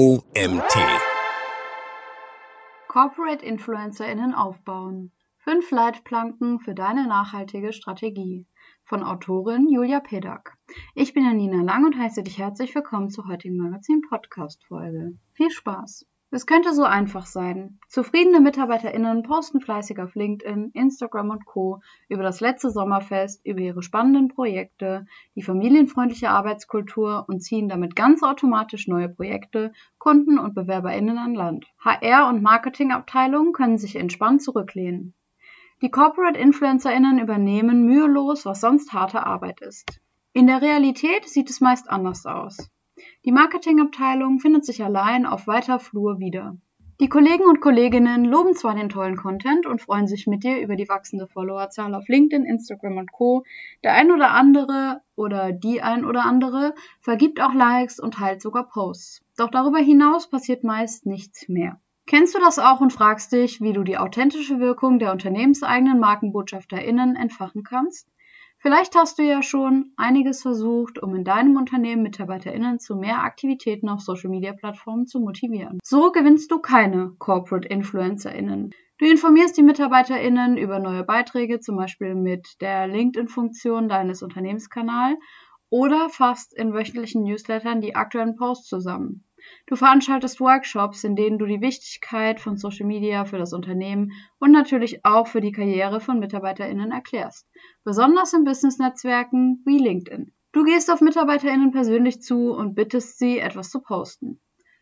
OMT. Corporate InfluencerInnen aufbauen. Fünf Leitplanken für deine nachhaltige Strategie. Von Autorin Julia Pedak. Ich bin Janina Lang und heiße dich herzlich willkommen zur heutigen Magazin-Podcast-Folge. Viel Spaß! Es könnte so einfach sein. Zufriedene MitarbeiterInnen posten fleißig auf LinkedIn, Instagram und Co. über das letzte Sommerfest, über ihre spannenden Projekte, die familienfreundliche Arbeitskultur und ziehen damit ganz automatisch neue Projekte, Kunden und BewerberInnen an Land. HR- und Marketingabteilungen können sich entspannt zurücklehnen. Die Corporate InfluencerInnen übernehmen mühelos, was sonst harte Arbeit ist. In der Realität sieht es meist anders aus. Die Marketingabteilung findet sich allein auf weiter Flur wieder. Die Kollegen und Kolleginnen loben zwar den tollen Content und freuen sich mit dir über die wachsende Followerzahl auf LinkedIn, Instagram und Co. Der ein oder andere oder die ein oder andere vergibt auch Likes und teilt sogar Posts. Doch darüber hinaus passiert meist nichts mehr. Kennst du das auch und fragst dich, wie du die authentische Wirkung der unternehmenseigenen MarkenbotschafterInnen entfachen kannst? Vielleicht hast du ja schon einiges versucht, um in deinem Unternehmen MitarbeiterInnen zu mehr Aktivitäten auf Social Media Plattformen zu motivieren. So gewinnst du keine Corporate InfluencerInnen. Du informierst die MitarbeiterInnen über neue Beiträge, zum Beispiel mit der LinkedIn-Funktion deines Unternehmenskanals oder fasst in wöchentlichen Newslettern die aktuellen Posts zusammen. Du veranstaltest Workshops, in denen du die Wichtigkeit von Social Media für das Unternehmen und natürlich auch für die Karriere von MitarbeiterInnen erklärst. Besonders in Business-Netzwerken wie LinkedIn. Du gehst auf MitarbeiterInnen persönlich zu und bittest sie, etwas zu posten.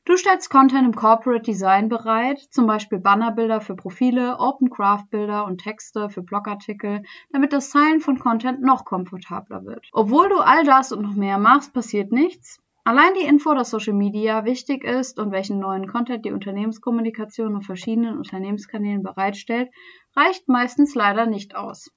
Du stellst Content im Corporate Design bereit, zum Beispiel Bannerbilder für Profile, Open Craft Bilder und Texte für Blogartikel, damit das Teilen von Content noch komfortabler wird. Obwohl du all das und noch mehr machst, passiert nichts. Allein die Info, dass Social Media wichtig ist und welchen neuen Content die Unternehmenskommunikation auf verschiedenen Unternehmenskanälen bereitstellt, reicht meistens leider nicht aus.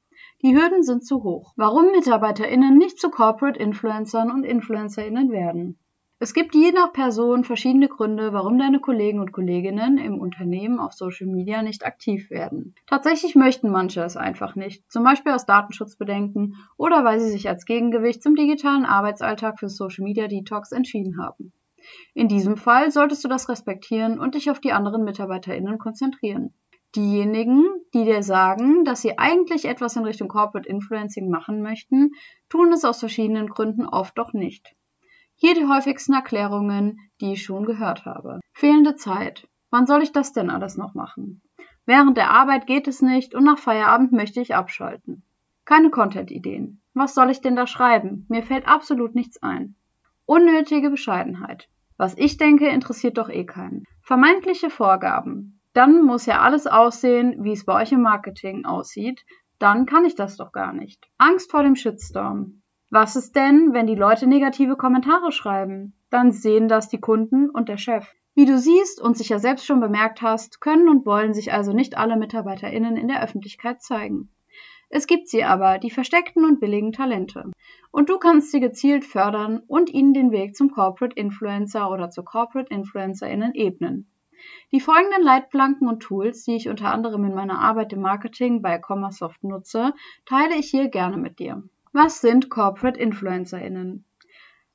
Die Hürden sind zu hoch. Warum MitarbeiterInnen nicht zu Corporate Influencern und InfluencerInnen werden? Es gibt je nach Person verschiedene Gründe, warum deine Kollegen und Kolleginnen im Unternehmen auf Social Media nicht aktiv werden. Tatsächlich möchten manche es einfach nicht, zum Beispiel aus Datenschutzbedenken oder weil sie sich als Gegengewicht zum digitalen Arbeitsalltag für Social Media Detox entschieden haben. In diesem Fall solltest du das respektieren und dich auf die anderen MitarbeiterInnen konzentrieren. Diejenigen, die dir sagen, dass sie eigentlich etwas in Richtung Corporate Influencing machen möchten, tun es aus verschiedenen Gründen oft doch nicht. Hier die häufigsten Erklärungen, die ich schon gehört habe. Fehlende Zeit. Wann soll ich das denn alles noch machen? Während der Arbeit geht es nicht und nach Feierabend möchte ich abschalten. Keine Content-Ideen. Was soll ich denn da schreiben? Mir fällt absolut nichts ein. Unnötige Bescheidenheit. Was ich denke, interessiert doch eh keinen. Vermeintliche Vorgaben. Dann muss ja alles aussehen, wie es bei euch im Marketing aussieht. Dann kann ich das doch gar nicht. Angst vor dem Shitstorm. Was ist denn, wenn die Leute negative Kommentare schreiben? Dann sehen das die Kunden und der Chef. Wie du siehst und sicher selbst schon bemerkt hast, können und wollen sich also nicht alle MitarbeiterInnen in der Öffentlichkeit zeigen. Es gibt sie aber, die versteckten und billigen Talente. Und du kannst sie gezielt fördern und ihnen den Weg zum Corporate Influencer oder zur Corporate InfluencerInnen ebnen. Die folgenden Leitplanken und Tools, die ich unter anderem in meiner Arbeit im Marketing bei Commersoft nutze, teile ich hier gerne mit dir. Was sind Corporate InfluencerInnen?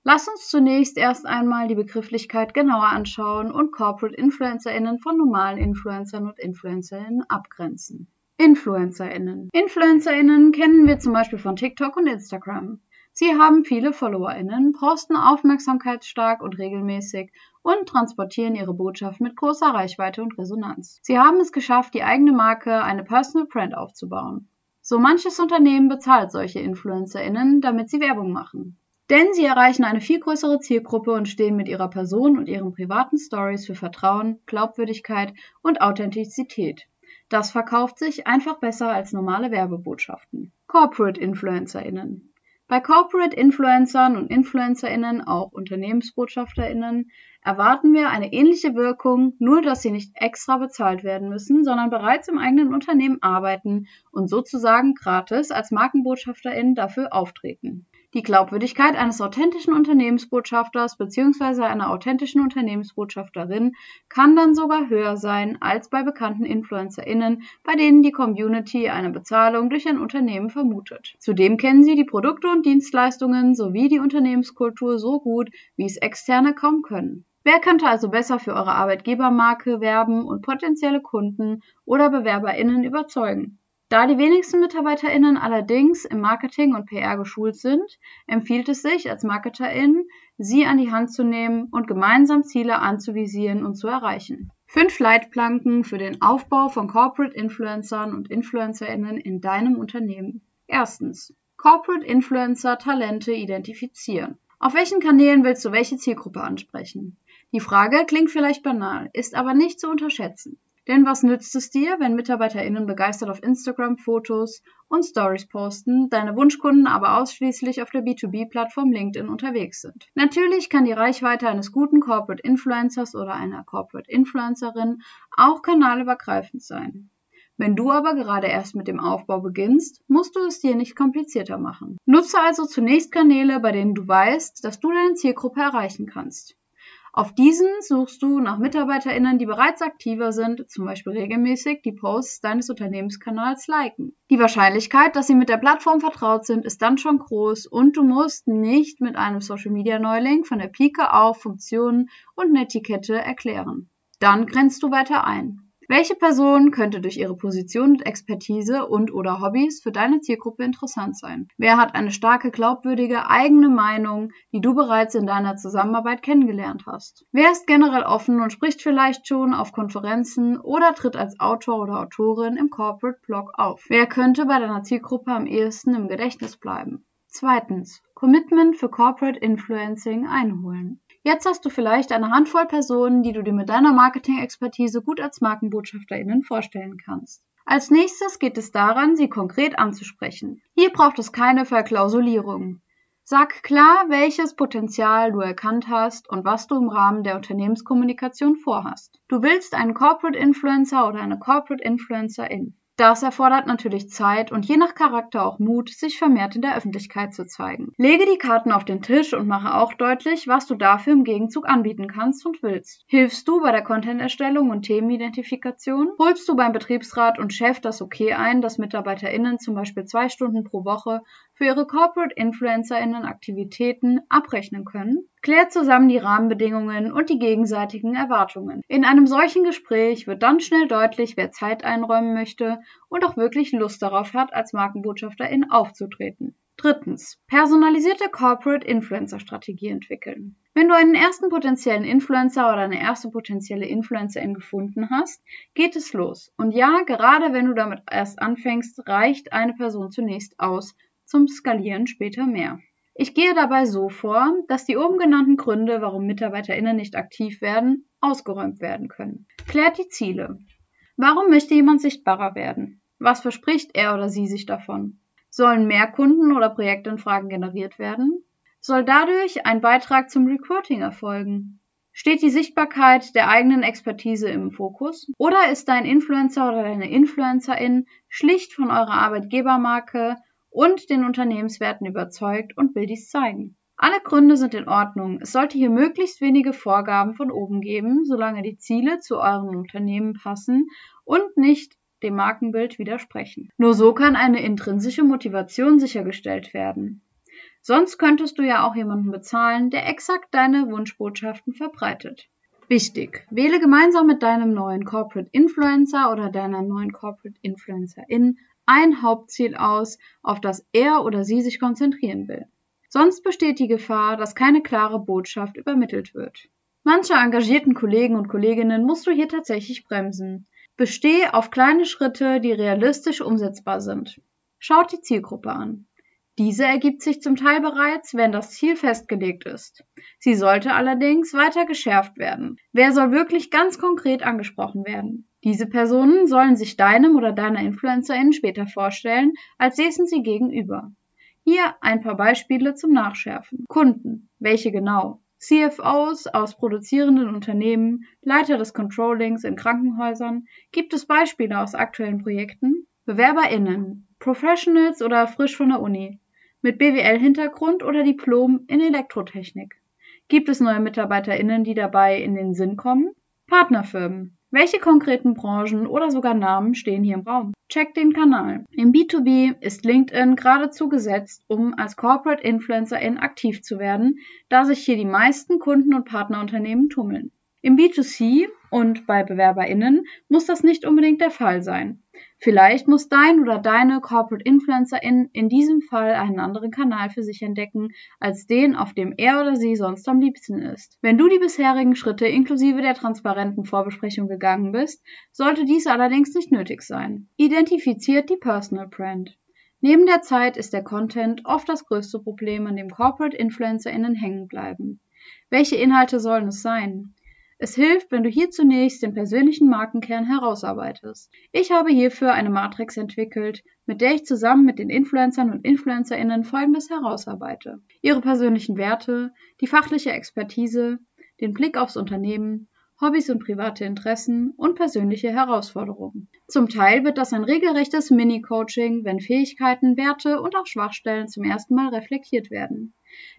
Lass uns zunächst erst einmal die Begrifflichkeit genauer anschauen und Corporate InfluencerInnen von normalen Influencern und InfluencerInnen abgrenzen. InfluencerInnen. InfluencerInnen kennen wir zum Beispiel von TikTok und Instagram. Sie haben viele FollowerInnen, posten aufmerksamkeitsstark und regelmäßig und transportieren ihre Botschaft mit großer Reichweite und Resonanz. Sie haben es geschafft, die eigene Marke, eine Personal Brand aufzubauen. So manches Unternehmen bezahlt solche InfluencerInnen, damit sie Werbung machen. Denn sie erreichen eine viel größere Zielgruppe und stehen mit ihrer Person und ihren privaten Stories für Vertrauen, Glaubwürdigkeit und Authentizität. Das verkauft sich einfach besser als normale Werbebotschaften. Corporate InfluencerInnen. Bei Corporate Influencern und InfluencerInnen, auch UnternehmensbotschafterInnen, erwarten wir eine ähnliche Wirkung, nur dass sie nicht extra bezahlt werden müssen, sondern bereits im eigenen Unternehmen arbeiten und sozusagen gratis als MarkenbotschafterInnen dafür auftreten. Die Glaubwürdigkeit eines authentischen Unternehmensbotschafters bzw. einer authentischen Unternehmensbotschafterin kann dann sogar höher sein als bei bekannten InfluencerInnen, bei denen die Community eine Bezahlung durch ein Unternehmen vermutet. Zudem kennen sie die Produkte und Dienstleistungen sowie die Unternehmenskultur so gut, wie es Externe kaum können. Wer könnte also besser für eure Arbeitgebermarke werben und potenzielle Kunden oder BewerberInnen überzeugen? Da die wenigsten MitarbeiterInnen allerdings im Marketing und PR geschult sind, empfiehlt es sich als MarketerInnen, sie an die Hand zu nehmen und gemeinsam Ziele anzuvisieren und zu erreichen. Fünf Leitplanken für den Aufbau von Corporate Influencern und InfluencerInnen in deinem Unternehmen. Erstens. Corporate Influencer Talente identifizieren. Auf welchen Kanälen willst du welche Zielgruppe ansprechen? Die Frage klingt vielleicht banal, ist aber nicht zu unterschätzen. Denn was nützt es dir, wenn MitarbeiterInnen begeistert auf Instagram Fotos und Stories posten, deine Wunschkunden aber ausschließlich auf der B2B-Plattform LinkedIn unterwegs sind? Natürlich kann die Reichweite eines guten Corporate Influencers oder einer Corporate Influencerin auch kanalübergreifend sein. Wenn du aber gerade erst mit dem Aufbau beginnst, musst du es dir nicht komplizierter machen. Nutze also zunächst Kanäle, bei denen du weißt, dass du deine Zielgruppe erreichen kannst. Auf diesen suchst du nach MitarbeiterInnen, die bereits aktiver sind, zum Beispiel regelmäßig die Posts deines Unternehmenskanals liken. Die Wahrscheinlichkeit, dass sie mit der Plattform vertraut sind, ist dann schon groß und du musst nicht mit einem Social Media Neuling von der Pike auf Funktionen und eine Etikette erklären. Dann grenzt du weiter ein. Welche Person könnte durch ihre Position und Expertise und/oder Hobbys für deine Zielgruppe interessant sein? Wer hat eine starke, glaubwürdige eigene Meinung, die du bereits in deiner Zusammenarbeit kennengelernt hast? Wer ist generell offen und spricht vielleicht schon auf Konferenzen oder tritt als Autor oder Autorin im Corporate Blog auf? Wer könnte bei deiner Zielgruppe am ehesten im Gedächtnis bleiben? Zweitens. Commitment für Corporate Influencing einholen. Jetzt hast du vielleicht eine Handvoll Personen, die du dir mit deiner Marketing-Expertise gut als MarkenbotschafterInnen vorstellen kannst. Als nächstes geht es daran, sie konkret anzusprechen. Hier braucht es keine Verklausulierung. Sag klar, welches Potenzial du erkannt hast und was du im Rahmen der Unternehmenskommunikation vorhast. Du willst einen Corporate Influencer oder eine Corporate Influencerin. Das erfordert natürlich Zeit und je nach Charakter auch Mut, sich vermehrt in der Öffentlichkeit zu zeigen. Lege die Karten auf den Tisch und mache auch deutlich, was du dafür im Gegenzug anbieten kannst und willst. Hilfst du bei der Content-Erstellung und Themenidentifikation? Holst du beim Betriebsrat und Chef das Okay ein, dass MitarbeiterInnen zum Beispiel zwei Stunden pro Woche für ihre Corporate InfluencerInnen Aktivitäten abrechnen können, klärt zusammen die Rahmenbedingungen und die gegenseitigen Erwartungen. In einem solchen Gespräch wird dann schnell deutlich, wer Zeit einräumen möchte und auch wirklich Lust darauf hat, als Markenbotschafterin aufzutreten. Drittens. Personalisierte Corporate Influencer Strategie entwickeln. Wenn du einen ersten potenziellen Influencer oder eine erste potenzielle Influencerin gefunden hast, geht es los. Und ja, gerade wenn du damit erst anfängst, reicht eine Person zunächst aus, zum Skalieren später mehr. Ich gehe dabei so vor, dass die oben genannten Gründe, warum MitarbeiterInnen nicht aktiv werden, ausgeräumt werden können. Klärt die Ziele. Warum möchte jemand sichtbarer werden? Was verspricht er oder sie sich davon? Sollen mehr Kunden oder Projektanfragen generiert werden? Soll dadurch ein Beitrag zum Recruiting erfolgen? Steht die Sichtbarkeit der eigenen Expertise im Fokus? Oder ist dein Influencer oder deine Influencerin schlicht von eurer Arbeitgebermarke und den Unternehmenswerten überzeugt und will dies zeigen. Alle Gründe sind in Ordnung. Es sollte hier möglichst wenige Vorgaben von oben geben, solange die Ziele zu euren Unternehmen passen und nicht dem Markenbild widersprechen. Nur so kann eine intrinsische Motivation sichergestellt werden. Sonst könntest du ja auch jemanden bezahlen, der exakt deine Wunschbotschaften verbreitet. Wichtig, wähle gemeinsam mit deinem neuen Corporate Influencer oder deiner neuen Corporate Influencerin ein Hauptziel aus, auf das er oder sie sich konzentrieren will. Sonst besteht die Gefahr, dass keine klare Botschaft übermittelt wird. Manche engagierten Kollegen und Kolleginnen musst du hier tatsächlich bremsen. Besteh auf kleine Schritte, die realistisch umsetzbar sind. Schaut die Zielgruppe an. Diese ergibt sich zum Teil bereits, wenn das Ziel festgelegt ist. Sie sollte allerdings weiter geschärft werden. Wer soll wirklich ganz konkret angesprochen werden? Diese Personen sollen sich deinem oder deiner Influencerin später vorstellen, als säßen sie gegenüber. Hier ein paar Beispiele zum Nachschärfen. Kunden. Welche genau? CFOs aus produzierenden Unternehmen, Leiter des Controllings in Krankenhäusern. Gibt es Beispiele aus aktuellen Projekten? BewerberInnen. Professionals oder frisch von der Uni. Mit BWL-Hintergrund oder Diplom in Elektrotechnik. Gibt es neue MitarbeiterInnen, die dabei in den Sinn kommen? Partnerfirmen. Welche konkreten Branchen oder sogar Namen stehen hier im Raum? Check den Kanal. Im B2B ist LinkedIn geradezu gesetzt, um als Corporate Influencerin aktiv zu werden, da sich hier die meisten Kunden und Partnerunternehmen tummeln. Im B2C und bei BewerberInnen muss das nicht unbedingt der Fall sein. Vielleicht muss dein oder deine Corporate Influencerin in diesem Fall einen anderen Kanal für sich entdecken, als den, auf dem er oder sie sonst am liebsten ist. Wenn du die bisherigen Schritte inklusive der transparenten Vorbesprechung gegangen bist, sollte dies allerdings nicht nötig sein. Identifiziert die Personal Brand. Neben der Zeit ist der Content oft das größte Problem, an dem Corporate InfluencerInnen hängen bleiben. Welche Inhalte sollen es sein? Es hilft, wenn du hier zunächst den persönlichen Markenkern herausarbeitest. Ich habe hierfür eine Matrix entwickelt, mit der ich zusammen mit den Influencern und Influencerinnen folgendes herausarbeite. Ihre persönlichen Werte, die fachliche Expertise, den Blick aufs Unternehmen, Hobbys und private Interessen und persönliche Herausforderungen. Zum Teil wird das ein regelrechtes Mini-Coaching, wenn Fähigkeiten, Werte und auch Schwachstellen zum ersten Mal reflektiert werden.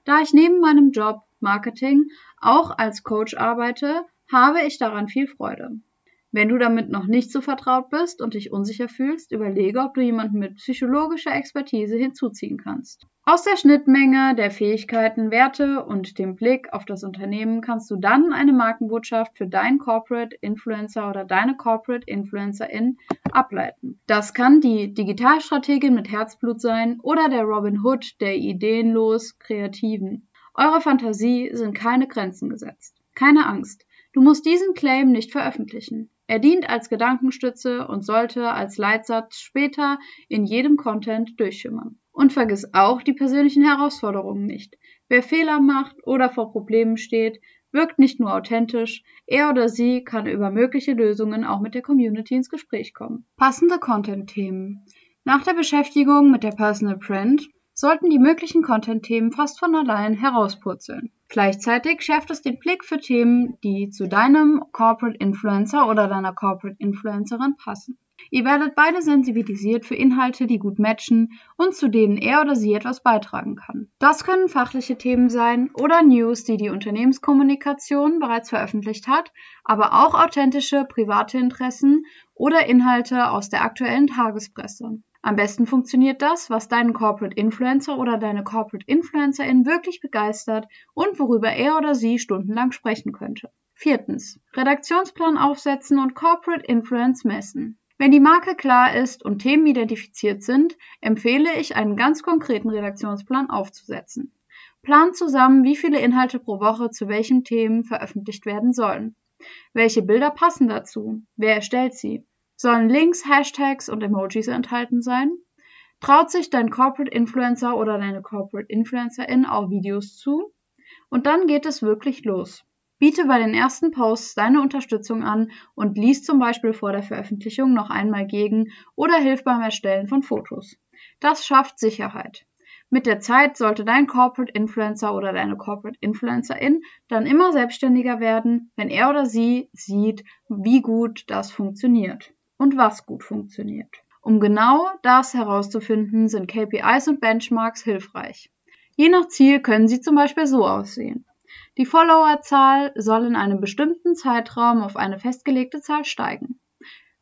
Da ich neben meinem Job Marketing auch als Coach arbeite, habe ich daran viel Freude. Wenn du damit noch nicht so vertraut bist und dich unsicher fühlst, überlege, ob du jemanden mit psychologischer Expertise hinzuziehen kannst. Aus der Schnittmenge der Fähigkeiten, Werte und dem Blick auf das Unternehmen kannst du dann eine Markenbotschaft für deinen Corporate Influencer oder deine Corporate Influencerin ableiten. Das kann die Digitalstrategin mit Herzblut sein oder der Robin Hood der ideenlos Kreativen. Eurer Fantasie sind keine Grenzen gesetzt. Keine Angst. Du musst diesen Claim nicht veröffentlichen. Er dient als Gedankenstütze und sollte als Leitsatz später in jedem Content durchschimmern. Und vergiss auch die persönlichen Herausforderungen nicht. Wer Fehler macht oder vor Problemen steht, wirkt nicht nur authentisch, er oder sie kann über mögliche Lösungen auch mit der Community ins Gespräch kommen. Passende Content-Themen. Nach der Beschäftigung mit der Personal Brand sollten die möglichen Content-Themen fast von allein herauspurzeln. Gleichzeitig schärft es den Blick für Themen, die zu deinem Corporate Influencer oder deiner Corporate Influencerin passen. Ihr werdet beide sensibilisiert für Inhalte, die gut matchen und zu denen er oder sie etwas beitragen kann. Das können fachliche Themen sein oder News, die die Unternehmenskommunikation bereits veröffentlicht hat, aber auch authentische private Interessen oder Inhalte aus der aktuellen Tagespresse. Am besten funktioniert das, was deinen Corporate Influencer oder deine Corporate Influencerin wirklich begeistert und worüber er oder sie stundenlang sprechen könnte. Viertens. Redaktionsplan aufsetzen und Corporate Influence messen. Wenn die Marke klar ist und Themen identifiziert sind, empfehle ich, einen ganz konkreten Redaktionsplan aufzusetzen. Plan zusammen, wie viele Inhalte pro Woche zu welchen Themen veröffentlicht werden sollen. Welche Bilder passen dazu? Wer erstellt sie? Sollen Links, Hashtags und Emojis enthalten sein? Traut sich dein Corporate Influencer oder deine Corporate Influencerin auch Videos zu? Und dann geht es wirklich los. Biete bei den ersten Posts deine Unterstützung an und lies zum Beispiel vor der Veröffentlichung noch einmal gegen oder hilf beim Erstellen von Fotos. Das schafft Sicherheit. Mit der Zeit sollte dein Corporate Influencer oder deine Corporate Influencerin dann immer selbstständiger werden, wenn er oder sie sieht, wie gut das funktioniert und was gut funktioniert. Um genau das herauszufinden, sind KPIs und Benchmarks hilfreich. Je nach Ziel können sie zum Beispiel so aussehen. Die Followerzahl soll in einem bestimmten Zeitraum auf eine festgelegte Zahl steigen.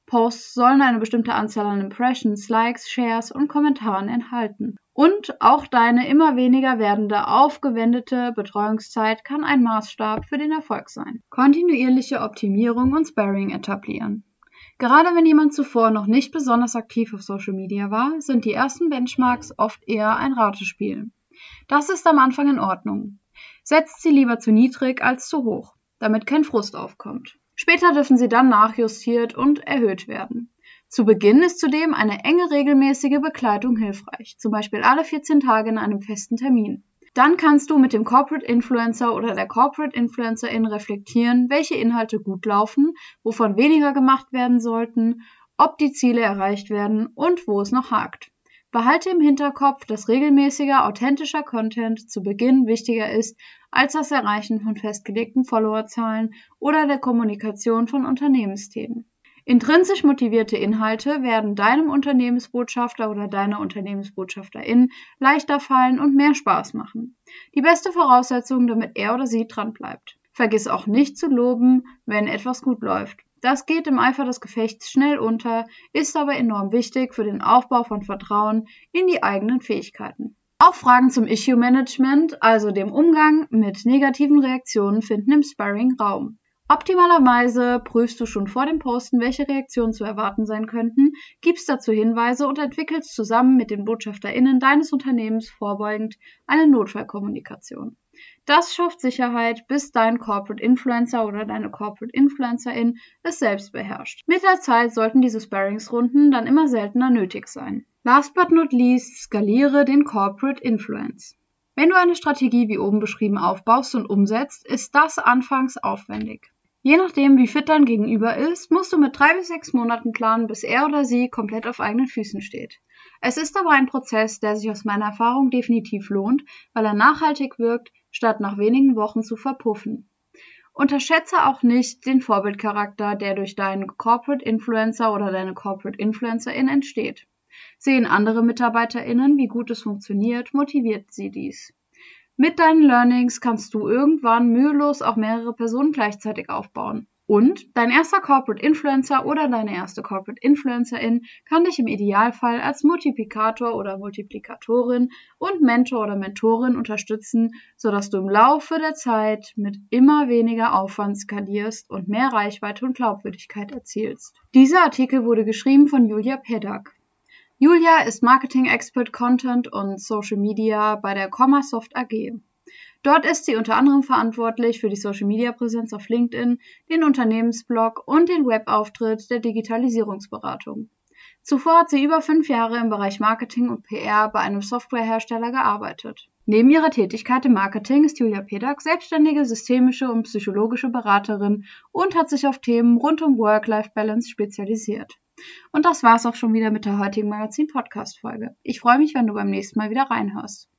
Posts sollen eine bestimmte Anzahl an Impressions, Likes, Shares und Kommentaren enthalten. Und auch deine immer weniger werdende aufgewendete Betreuungszeit kann ein Maßstab für den Erfolg sein. Kontinuierliche Optimierung und Sparring etablieren. Gerade wenn jemand zuvor noch nicht besonders aktiv auf Social Media war, sind die ersten Benchmarks oft eher ein Ratespiel. Das ist am Anfang in Ordnung. Setzt sie lieber zu niedrig als zu hoch, damit kein Frust aufkommt. Später dürfen sie dann nachjustiert und erhöht werden. Zu Beginn ist zudem eine enge regelmäßige Begleitung hilfreich, zum Beispiel alle 14 Tage in einem festen Termin. Dann kannst du mit dem Corporate Influencer oder der Corporate Influencerin reflektieren, welche Inhalte gut laufen, wovon weniger gemacht werden sollten, ob die Ziele erreicht werden und wo es noch hakt. Behalte im Hinterkopf, dass regelmäßiger, authentischer Content zu Beginn wichtiger ist als das Erreichen von festgelegten Followerzahlen oder der Kommunikation von Unternehmensthemen. Intrinsisch motivierte Inhalte werden deinem Unternehmensbotschafter oder deiner Unternehmensbotschafterin leichter fallen und mehr Spaß machen. Die beste Voraussetzung, damit er oder sie dran bleibt. Vergiss auch nicht zu loben, wenn etwas gut läuft. Das geht im Eifer des Gefechts schnell unter, ist aber enorm wichtig für den Aufbau von Vertrauen in die eigenen Fähigkeiten. Auch Fragen zum Issue Management, also dem Umgang mit negativen Reaktionen, finden im Sparring Raum. Optimalerweise prüfst du schon vor dem Posten, welche Reaktionen zu erwarten sein könnten, gibst dazu Hinweise und entwickelst zusammen mit den BotschafterInnen deines Unternehmens vorbeugend eine Notfallkommunikation. Das schafft Sicherheit, bis dein Corporate Influencer oder deine Corporate Influencerin es selbst beherrscht. Mit der Zeit sollten diese Sparringsrunden dann immer seltener nötig sein. Last but not least, skaliere den Corporate Influence. Wenn du eine Strategie wie oben beschrieben aufbaust und umsetzt, ist das anfangs aufwendig. Je nachdem, wie fit dein Gegenüber ist, musst du mit drei bis sechs Monaten planen, bis er oder sie komplett auf eigenen Füßen steht. Es ist aber ein Prozess, der sich aus meiner Erfahrung definitiv lohnt, weil er nachhaltig wirkt, statt nach wenigen Wochen zu verpuffen. Unterschätze auch nicht den Vorbildcharakter, der durch deinen Corporate Influencer oder deine Corporate Influencerin entsteht. Sehen andere MitarbeiterInnen, wie gut es funktioniert, motiviert sie dies. Mit deinen Learnings kannst du irgendwann mühelos auch mehrere Personen gleichzeitig aufbauen. Und dein erster Corporate Influencer oder deine erste Corporate Influencerin kann dich im Idealfall als Multiplikator oder Multiplikatorin und Mentor oder Mentorin unterstützen, sodass du im Laufe der Zeit mit immer weniger Aufwand skalierst und mehr Reichweite und Glaubwürdigkeit erzielst. Dieser Artikel wurde geschrieben von Julia Pedak. Julia ist Marketing Expert Content und Social Media bei der Commasoft AG. Dort ist sie unter anderem verantwortlich für die Social Media Präsenz auf LinkedIn, den Unternehmensblog und den Webauftritt der Digitalisierungsberatung. Zuvor hat sie über fünf Jahre im Bereich Marketing und PR bei einem Softwarehersteller gearbeitet. Neben ihrer Tätigkeit im Marketing ist Julia Pedak selbstständige systemische und psychologische Beraterin und hat sich auf Themen rund um Work-Life-Balance spezialisiert. Und das war's auch schon wieder mit der heutigen Magazin-Podcast-Folge. Ich freue mich, wenn du beim nächsten Mal wieder reinhörst.